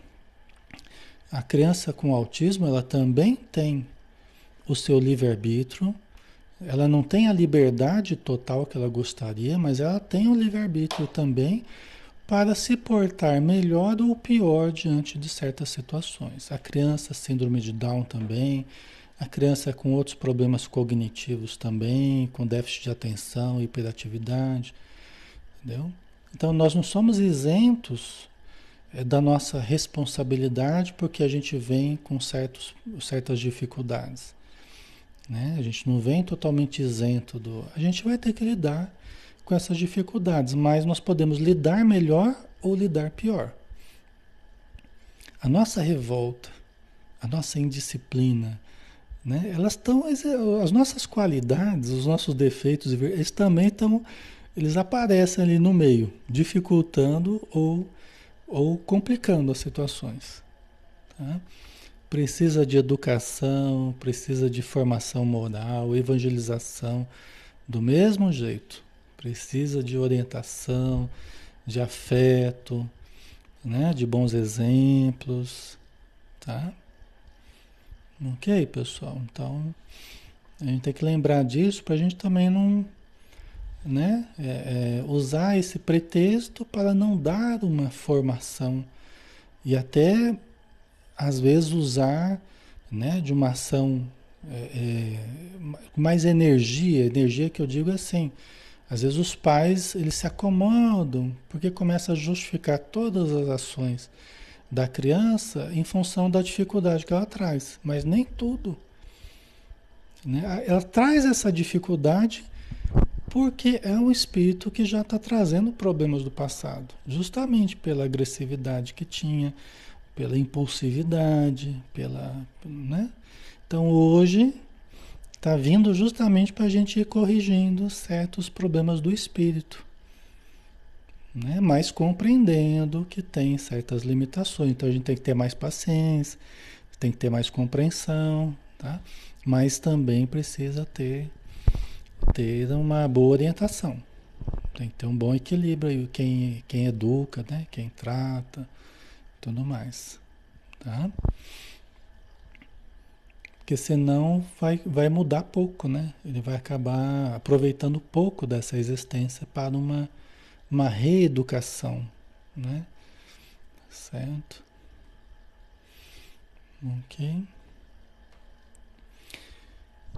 A criança com autismo, ela também tem o seu livre-arbítrio. Ela não tem a liberdade total que ela gostaria, mas ela tem o livre-arbítrio também para se portar melhor ou pior diante de certas situações. A criança síndrome de Down também, a criança com outros problemas cognitivos também, com déficit de atenção, hiperatividade, entendeu? Então nós não somos isentos é da nossa responsabilidade porque a gente vem com certos, certas dificuldades. Né? A gente não vem totalmente isento do. A gente vai ter que lidar com essas dificuldades, mas nós podemos lidar melhor ou lidar pior. A nossa revolta, a nossa indisciplina, né? Elas estão, as nossas qualidades, os nossos defeitos, eles também estão, eles aparecem ali no meio, dificultando ou ou complicando as situações. Tá? Precisa de educação, precisa de formação moral, evangelização, do mesmo jeito. Precisa de orientação, de afeto, né? de bons exemplos. Tá? Ok, pessoal? Então, a gente tem que lembrar disso para a gente também não né? É, é, usar esse pretexto para não dar uma formação e até às vezes usar né, de uma ação é, é, mais energia, energia que eu digo assim, às vezes os pais eles se acomodam porque começa a justificar todas as ações da criança em função da dificuldade que ela traz, mas nem tudo. Né? Ela traz essa dificuldade porque é um espírito que já está trazendo problemas do passado, justamente pela agressividade que tinha, pela impulsividade, pela. Né? Então hoje está vindo justamente para a gente ir corrigindo certos problemas do espírito. Né? Mas compreendendo que tem certas limitações. Então a gente tem que ter mais paciência, tem que ter mais compreensão, tá? mas também precisa ter ter uma boa orientação. Tem que ter um bom equilíbrio quem, quem educa, né? quem trata, tudo mais. Tá? Porque senão vai, vai mudar pouco, né? Ele vai acabar aproveitando pouco dessa existência para uma, uma reeducação, né? Certo? Ok.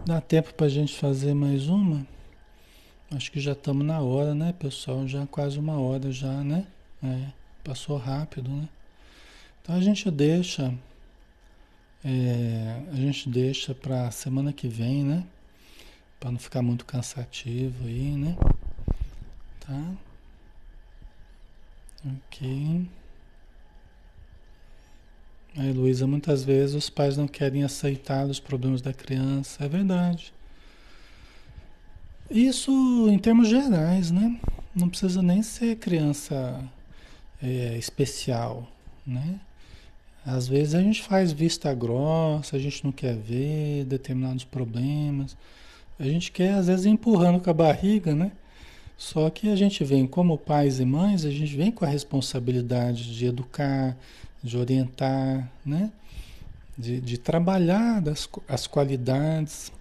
Dá tempo para a gente fazer mais uma? Acho que já estamos na hora, né, pessoal? Já quase uma hora já, né? É, passou rápido, né? Então a gente deixa, é, a gente deixa para semana que vem, né? Para não ficar muito cansativo aí, né? Tá? Ok. Aí, Luísa, muitas vezes os pais não querem aceitar os problemas da criança. É verdade. Isso em termos gerais, né? Não precisa nem ser criança é, especial, né? Às vezes a gente faz vista grossa, a gente não quer ver determinados problemas. A gente quer, às vezes, empurrando com a barriga, né? Só que a gente vem, como pais e mães, a gente vem com a responsabilidade de educar, de orientar, né? de, de trabalhar das, as qualidades,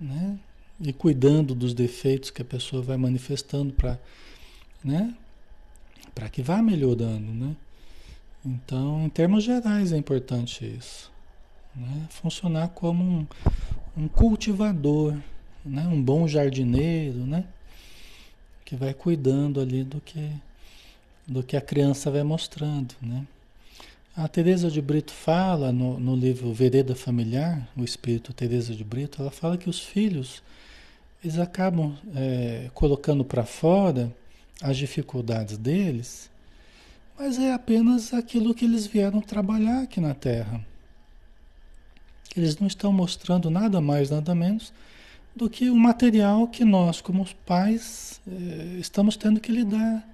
né? e cuidando dos defeitos que a pessoa vai manifestando para né? para que vá melhorando. Né? Então, em termos gerais, é importante isso. Né? Funcionar como um, um cultivador né? um bom jardineiro, né? Que vai cuidando ali do que, do que a criança vai mostrando. Né? A Teresa de Brito fala no, no livro Vereda Familiar, o espírito Teresa de Brito, ela fala que os filhos eles acabam é, colocando para fora as dificuldades deles, mas é apenas aquilo que eles vieram trabalhar aqui na Terra. Eles não estão mostrando nada mais, nada menos do que o material que nós, como pais, eh, estamos tendo que lidar.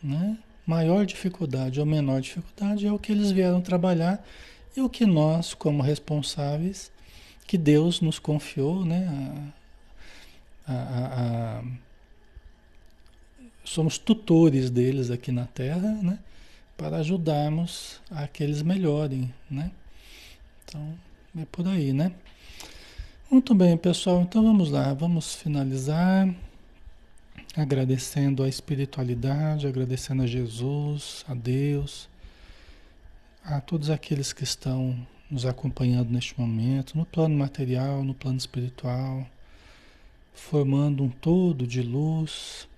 Né? Maior dificuldade ou menor dificuldade é o que eles vieram trabalhar e o que nós, como responsáveis, que Deus nos confiou, né? A, a, a, somos tutores deles aqui na Terra, né? Para ajudarmos a que eles melhorem, né? Então, é por aí, né? Muito bem, pessoal. Então vamos lá, vamos finalizar agradecendo a espiritualidade, agradecendo a Jesus, a Deus, a todos aqueles que estão nos acompanhando neste momento, no plano material, no plano espiritual, formando um todo de luz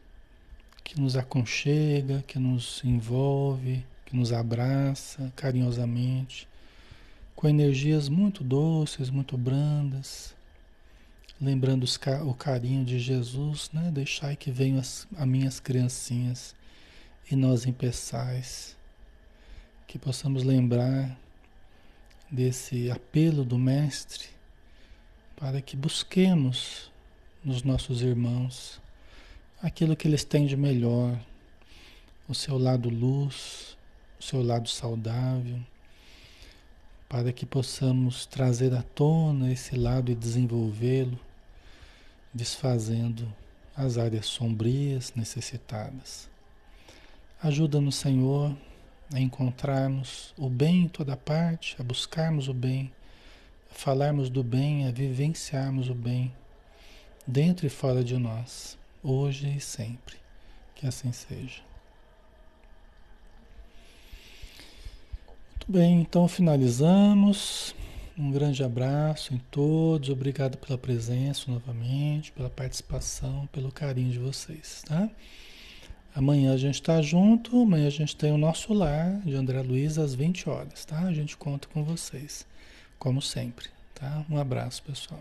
que nos aconchega, que nos envolve, que nos abraça carinhosamente, com energias muito doces, muito brandas lembrando o carinho de Jesus, né? Deixai que venham as, as minhas criancinhas e nós empeçais, que possamos lembrar desse apelo do Mestre para que busquemos nos nossos irmãos aquilo que eles têm de melhor, o seu lado luz, o seu lado saudável, para que possamos trazer à tona esse lado e desenvolvê-lo desfazendo as áreas sombrias necessitadas. Ajuda-nos, Senhor, a encontrarmos o bem em toda parte, a buscarmos o bem, a falarmos do bem, a vivenciarmos o bem, dentro e fora de nós, hoje e sempre. Que assim seja. Muito bem, então finalizamos. Um grande abraço em todos, obrigado pela presença novamente, pela participação, pelo carinho de vocês, tá? Amanhã a gente está junto, amanhã a gente tem o nosso lar de André Luiz às 20 horas, tá? A gente conta com vocês, como sempre, tá? Um abraço, pessoal.